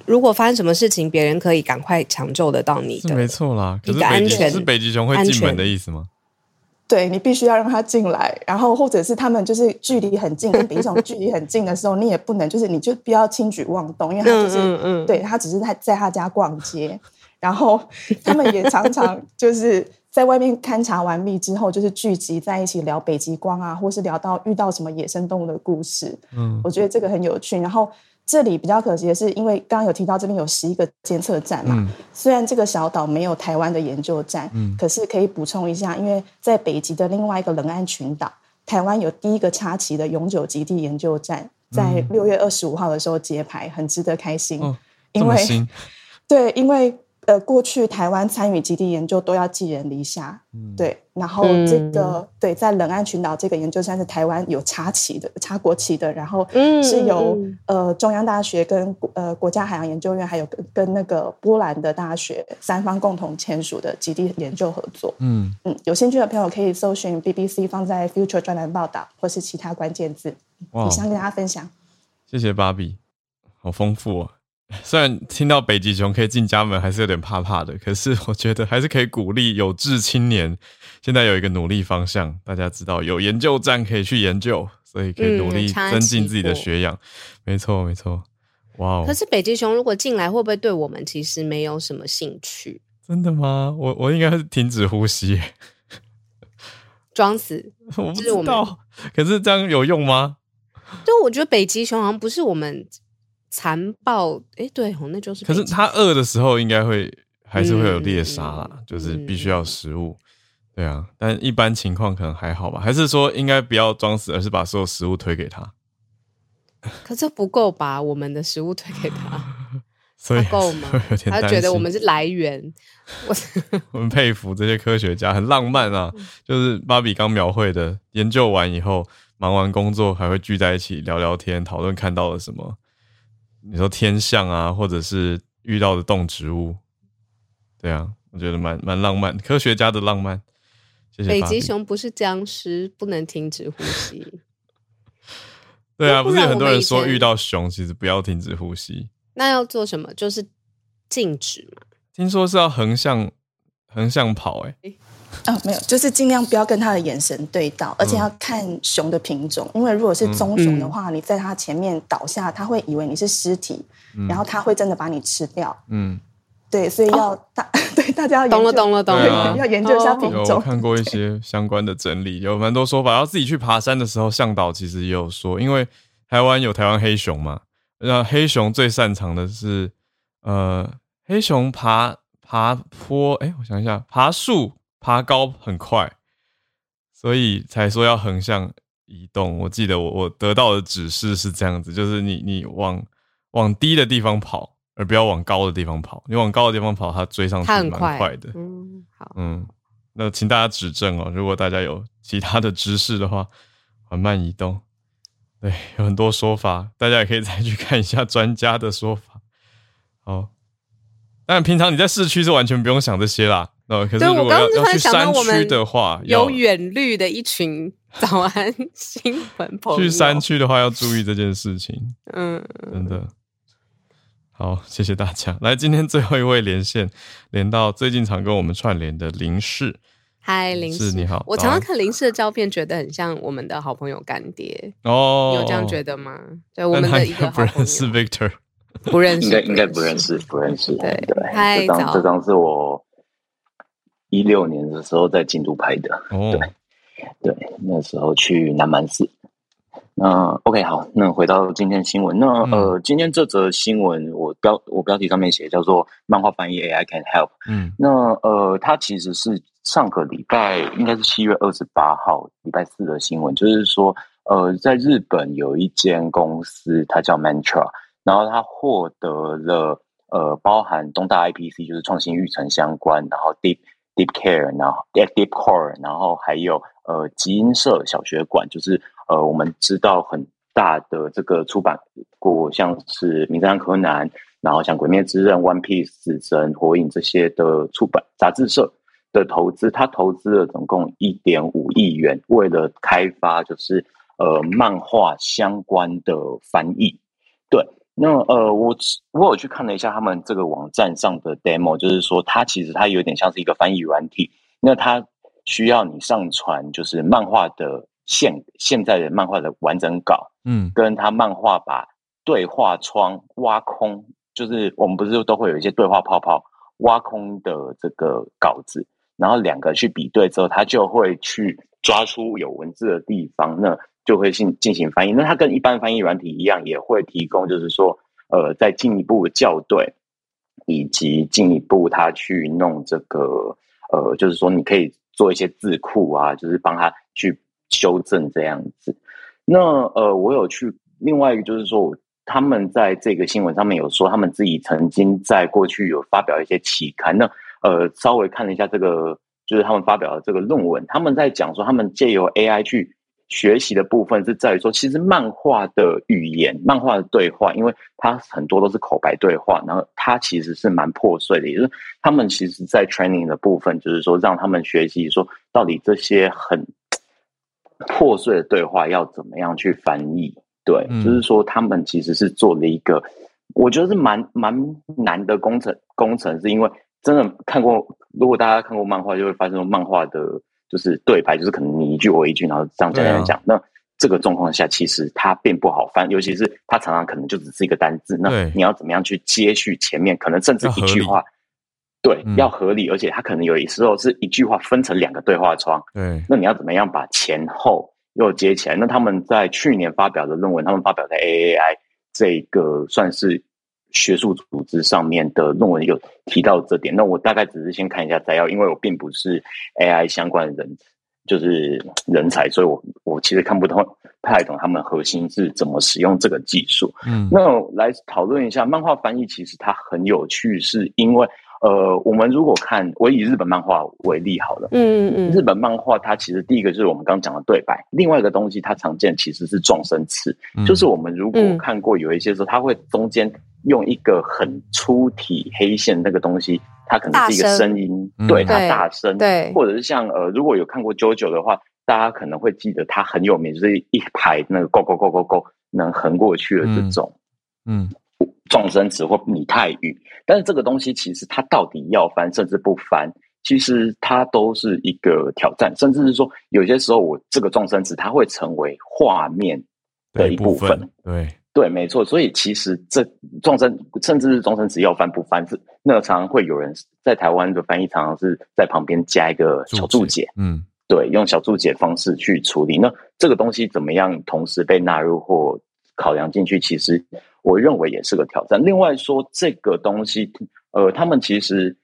如果发生什么事情，别人可以赶快抢救得到你的。没错啦，可是安全是北极熊会进门的意思吗？对，你必须要让他进来，然后或者是他们就是距离很近，跟北极熊距离很近的时候，你也不能就是你就不要轻举妄动，因为他就是嗯嗯对他只是在在他家逛街，然后他们也常常就是在外面勘察完毕之后，就是聚集在一起聊北极光啊，或是聊到遇到什么野生动物的故事。嗯，我觉得这个很有趣，然后。这里比较可惜的是，因为刚刚有提到这边有十一个监测站嘛，嗯、虽然这个小岛没有台湾的研究站，嗯、可是可以补充一下，因为在北极的另外一个冷岸群岛，台湾有第一个插旗的永久极地研究站，在六月二十五号的时候揭牌，很值得开心，哦、因为 对，因为。呃，过去台湾参与极地研究都要寄人篱下，嗯、对。然后这个、嗯、对，在冷岸群岛这个研究站是台湾有插旗的、插国旗的，然后是由、嗯、呃中央大学跟呃国家海洋研究院还有跟跟那个波兰的大学三方共同签署的极地研究合作。嗯嗯，有兴趣的朋友可以搜寻 BBC 放在 Future 专栏报道，或是其他关键字。哇以上跟大家分享。谢谢芭比，好丰富哦。虽然听到北极熊可以进家门，还是有点怕怕的。可是我觉得还是可以鼓励有志青年，现在有一个努力方向。大家知道有研究站可以去研究，所以可以努力增进自己的学养。没错，没错。哇哦！可是北极熊如果进来，会不会对我们其实没有什么兴趣？真的吗？我我应该是停止呼吸，装死。我不知道。可是这样有用吗？就我觉得北极熊好像不是我们。残暴，哎、欸，对，那就是。可是它饿的时候，应该会还是会有猎杀啦，嗯、就是必须要食物，嗯、对啊。但一般情况可能还好吧？还是说应该不要装死，而是把所有食物推给他？可这不够把我们的食物推给他，所以够吗？他觉得我们是来源。我我们佩服这些科学家，很浪漫啊。就是芭比刚描绘的，研究完以后，忙完工作还会聚在一起聊聊天，讨论看到了什么。你说天象啊，或者是遇到的动植物，对啊，我觉得蛮蛮浪漫，科学家的浪漫。谢谢。北极熊不是僵尸，不能停止呼吸。对啊，不是有很多人说遇到熊其实不要停止呼吸。那要做什么？就是静止嘛。听说是要横向横向跑，欸，哎。哦，没有，就是尽量不要跟他的眼神对到，而且要看熊的品种，因为如果是棕熊的话，嗯、你在它前面倒下，它会以为你是尸体，嗯、然后它会真的把你吃掉。嗯，对，所以要大、哦、对大家要懂了懂了懂了，啊、要研究一下品种。有看过一些相关的整理，有蛮多说法。要自己去爬山的时候，向导其实也有说，因为台湾有台湾黑熊嘛，那黑熊最擅长的是呃，黑熊爬爬坡，哎，我想一下，爬树。爬高很快，所以才说要横向移动。我记得我我得到的指示是这样子，就是你你往往低的地方跑，而不要往高的地方跑。你往高的地方跑，它追上去蛮快的。嗯，好，嗯，那请大家指正哦。如果大家有其他的知识的话，缓慢移动。对，有很多说法，大家也可以再去看一下专家的说法。好。但平常你在市区是完全不用想这些啦。呃，可是如果要要去山区的话，有远虑的一群 早安新闻朋友。去山区的话要注意这件事情。嗯，真的。好，谢谢大家。来，今天最后一位连线，连到最近常跟我们串联的林氏。嗨，林氏你好。我常常看林氏的照片，觉得很像我们的好朋友干爹。哦，你有这样觉得吗？对，我们的一个好朋友。不认识 Victor，不认识，应该应该不认识，不认识。对对，这张这张是我。一六年的时候在京都拍的，哦、对。对，那时候去南蛮寺。那 OK 好，那回到今天新闻，那、嗯、呃，今天这则新闻我标我标题上面写叫做“漫画翻译 AI can help”。嗯，那呃，它其实是上个礼拜应该是七月二十八号礼拜四的新闻，就是说呃，在日本有一间公司，它叫 Mantra，然后它获得了呃，包含东大 IPC 就是创新育成相关，然后 Deep Deep Care，然后 Deep Core，然后还有呃集英社小学馆，就是呃我们知道很大的这个出版过，像是名侦探柯南，然后像鬼灭之刃、One Piece、死神、火影这些的出版杂志社的投资，他投资了总共一点五亿元，为了开发就是呃漫画相关的翻译，对。那呃，我我有去看了一下他们这个网站上的 demo，就是说它其实它有点像是一个翻译软体。那它需要你上传就是漫画的现现在的漫画的完整稿，嗯，跟他漫画把对话窗挖空，就是我们不是都会有一些对话泡泡挖空的这个稿子，然后两个去比对之后，它就会去抓出有文字的地方。那就会进进行翻译，那它跟一般翻译软体一样，也会提供，就是说，呃，再进一步校对，以及进一步它去弄这个，呃，就是说你可以做一些字库啊，就是帮他去修正这样子。那呃，我有去另外一个，就是说他们在这个新闻上面有说，他们自己曾经在过去有发表一些期刊。那呃，稍微看了一下这个，就是他们发表的这个论文，他们在讲说，他们借由 AI 去。学习的部分是在于说，其实漫画的语言、漫画的对话，因为它很多都是口白对话，然后它其实是蛮破碎的。也就是他们其实，在 training 的部分，就是说让他们学习说，到底这些很 破碎的对话要怎么样去翻译。对，嗯、就是说他们其实是做了一个，我觉得是蛮蛮难的工程。工程是因为真的看过，如果大家看过漫画，就会发现说漫画的。就是对白，就是可能你一句我一句，然后这样讲讲讲。那这个状况下，其实它并不好翻，尤其是它常常可能就只是一个单字。那你要怎么样去接续前面？可能甚至一句话，对，要合理，而且它可能有时候是一句话分成两个对话窗。对，那你要怎么样把前后又接起来？那他们在去年发表的论文，他们发表在 AAI 这个算是。学术组织上面的论文有提到这点，那我大概只是先看一下摘要，因为我并不是 AI 相关的人，就是人才，所以我我其实看不懂太懂他们核心是怎么使用这个技术。嗯，那来讨论一下漫画翻译，其实它很有趣，是因为。呃，我们如果看，我以日本漫画为例好了。嗯嗯嗯。日本漫画它其实第一个就是我们刚刚讲的对白，另外一个东西它常见其实是撞声词，嗯、就是我们如果看过有一些时候，它会中间用一个很粗体黑线那个东西，它可能是一个声音，声。对它大声，对，或者是像呃，如果有看过 JoJo 的话，大家可能会记得它很有名，就是一排那个 go go go go go 能横过去的这种，嗯。嗯。状声词或拟态语，但是这个东西其实它到底要翻，甚至不翻，其实它都是一个挑战，甚至是说有些时候我这个撞声词它会成为画面的一部分。部分对对，没错。所以其实这终身甚至是终身词要翻不翻，是那个常常会有人在台湾的翻译，常常是在旁边加一个小注解。嗯，对，用小注解方式去处理。那这个东西怎么样同时被纳入或考量进去？其实。我认为也是个挑战。另外说，这个东西，呃，他们其实，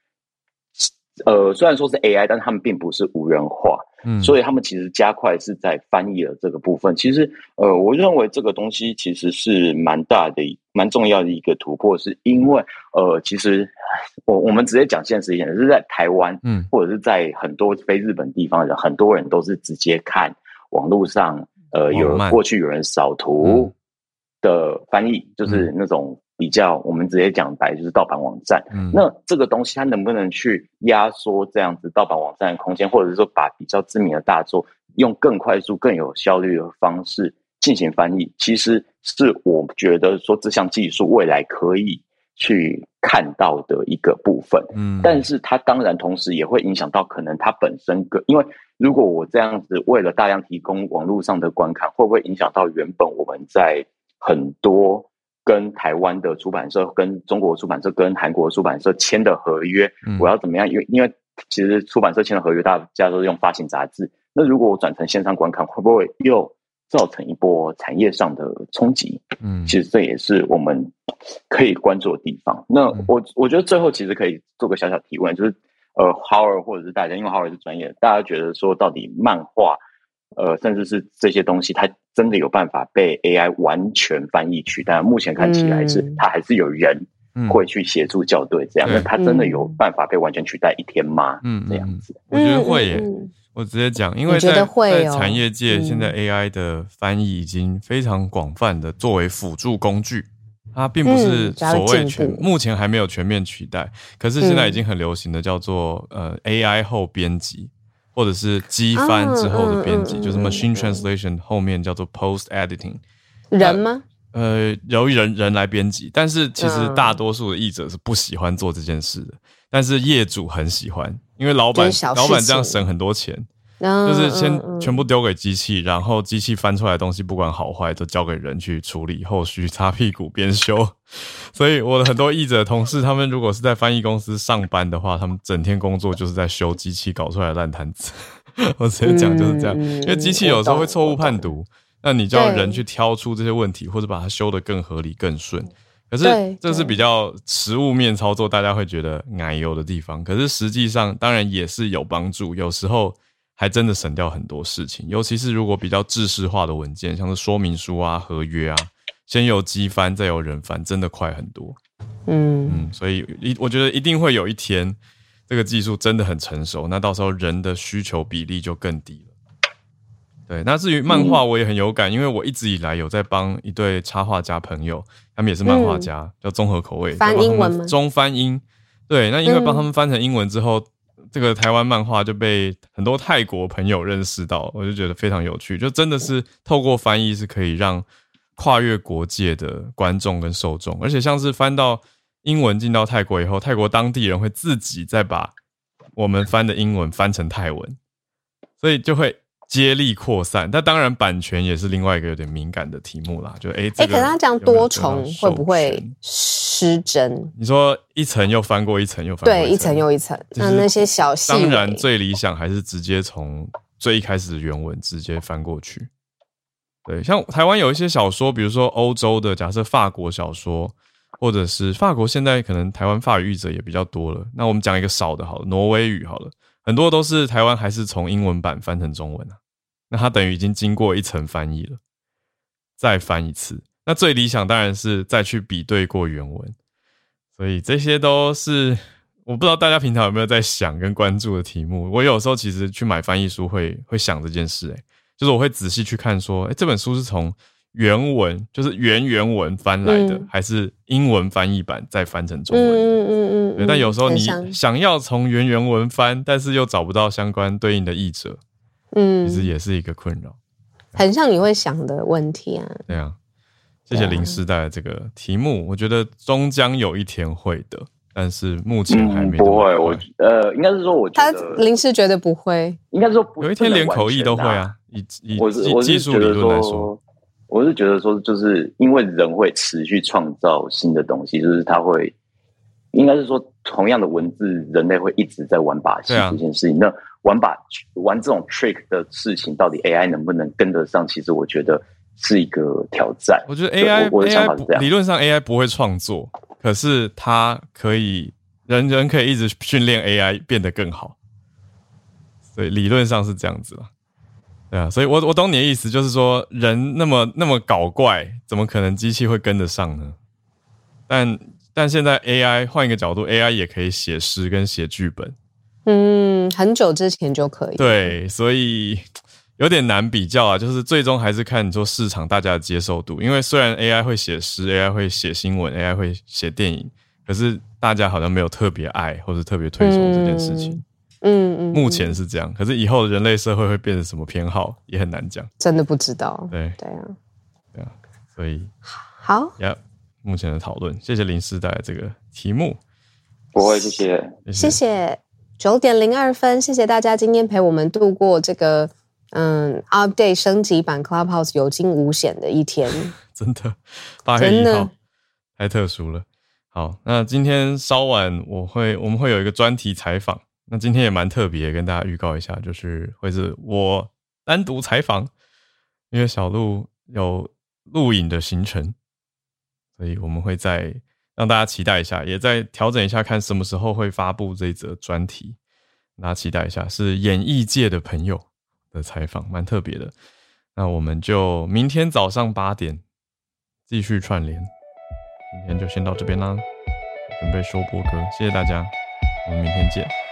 呃，虽然说是 AI，但他们并不是无人化，嗯，所以他们其实加快是在翻译的这个部分。其实，呃，我认为这个东西其实是蛮大的、蛮重要的一个突破，是因为，呃，其实我我们直接讲现实一点，是在台湾，嗯，或者是在很多非日本地方的人，很多人都是直接看网络上，呃，有过去有人扫图。的翻译就是那种比较，我们直接讲白就是盗版网站。嗯，那这个东西它能不能去压缩这样子盗版网站的空间，或者是说把比较知名的大作用更快速、更有效率的方式进行翻译？其实是我觉得说这项技术未来可以去看到的一个部分。嗯，但是它当然同时也会影响到可能它本身个，因为如果我这样子为了大量提供网络上的观看，会不会影响到原本我们在很多跟台湾的出版社、跟中国出版社、跟韩国出版社签的合约，嗯、我要怎么样？因为因为其实出版社签的合约，大家都是用发行杂志。那如果我转成线上观看，会不会又造成一波产业上的冲击？嗯，其实这也是我们可以关注的地方。那我我觉得最后其实可以做个小小提问，就是呃，Howard 或者是大家，因为 Howard 是专业，大家觉得说到底漫画。呃，甚至是这些东西，它真的有办法被 AI 完全翻译取代？目前看起来是，它还是有人会去协助校对这样。那、嗯、它真的有办法被完全取代一天吗？嗯，这样子，我觉得会耶。我直接讲，因为在在产业界，现在 AI 的翻译已经非常广泛的作为辅助工具，它并不是所谓全，目前还没有全面取代。可是现在已经很流行的叫做呃 AI 后编辑。或者是机翻之后的编辑，啊、就是 machine translation 后面叫做 post editing，人吗？呃，由人人来编辑，但是其实大多数的译者是不喜欢做这件事的，但是业主很喜欢，因为老板老板这样省很多钱。就是先全部丢给机器，然后机器翻出来的东西，不管好坏，都交给人去处理，后续擦屁股边修。所以我的很多译者同事，他们如果是在翻译公司上班的话，他们整天工作就是在修机器搞出来的烂摊子。我直接讲就是这样，因为机器有时候会错误判读，那你就要人去挑出这些问题，或者把它修得更合理、更顺。可是这是比较实物面操作，大家会觉得奶油的地方。可是实际上，当然也是有帮助，有时候。还真的省掉很多事情，尤其是如果比较制式化的文件，像是说明书啊、合约啊，先有机翻再有人翻，真的快很多。嗯嗯，所以一我觉得一定会有一天，这个技术真的很成熟，那到时候人的需求比例就更低了。对，那至于漫画，我也很有感，嗯、因为我一直以来有在帮一对插画家朋友，他们也是漫画家，嗯、叫综合口味，翻英文？中翻英。对，那因为帮他们翻成英文之后。嗯这个台湾漫画就被很多泰国朋友认识到，我就觉得非常有趣。就真的是透过翻译是可以让跨越国界的观众跟受众，而且像是翻到英文进到泰国以后，泰国当地人会自己再把我们翻的英文翻成泰文，所以就会。接力扩散，但当然版权也是另外一个有点敏感的题目啦。就哎，哎、欸，可是他这样多重会不会失真？你说一层又翻过一层又翻过对，一层又一层。那那些小细节，当然最理想还是直接从最一开始的原文直接翻过去。对，像台湾有一些小说，比如说欧洲的，假设法国小说，或者是法国现在可能台湾法语译者也比较多了。那我们讲一个少的，好了，挪威语好了。很多都是台湾还是从英文版翻成中文啊，那它等于已经经过一层翻译了，再翻一次。那最理想当然是再去比对过原文，所以这些都是我不知道大家平常有没有在想跟关注的题目。我有时候其实去买翻译书会会想这件事，诶，就是我会仔细去看说，诶，这本书是从。原文就是原原文翻来的，嗯、还是英文翻译版再翻成中文？嗯嗯嗯，但有时候你想要从原原文翻，但是又找不到相关对应的译者，嗯，其实也是一个困扰。很像你会想的问题啊。对啊，谢谢林师带来这个题目，我觉得终将有一天会的，但是目前还没、嗯。不会，我呃，应该是说我觉得，他林师觉得不会，应该是说有一天连口译都会啊。以以技术理论来说。我是觉得说，就是因为人会持续创造新的东西，就是他会，应该是说，同样的文字，人类会一直在玩把戏这件事情。啊、那玩把玩这种 trick 的事情，到底 AI 能不能跟得上？其实我觉得是一个挑战。我觉得 AI，我的想法是这样，理论上 AI 不会创作，可是它可以，人人可以一直训练 AI 变得更好。所以理论上是这样子了。对啊，所以我我懂你的意思，就是说人那么那么搞怪，怎么可能机器会跟得上呢？但但现在 AI 换一个角度，AI 也可以写诗跟写剧本。嗯，很久之前就可以。对，所以有点难比较啊，就是最终还是看你说市场大家的接受度。因为虽然 AI 会写诗，AI 会写新闻，AI 会写电影，可是大家好像没有特别爱或者特别推崇这件事情。嗯嗯，嗯，目前是这样，可是以后人类社会会变成什么偏好也很难讲，真的不知道。对对啊，对啊，所以好呀，目前的讨论，谢谢林师带来这个题目。不会，谢谢，谢谢。九点零二分，谢谢大家今天陪我们度过这个。嗯，update 升级版 Clubhouse 有惊无险的一天，真的，八月一号太特殊了。好，那今天稍晚我会我们会有一个专题采访，那今天也蛮特别，跟大家预告一下，就是会是我单独采访，因为小鹿有录影的行程，所以我们会再让大家期待一下，也再调整一下，看什么时候会发布这一则专题，大家期待一下，是演艺界的朋友。的采访蛮特别的，那我们就明天早上八点继续串联，今天就先到这边啦，准备收播歌，谢谢大家，我们明天见。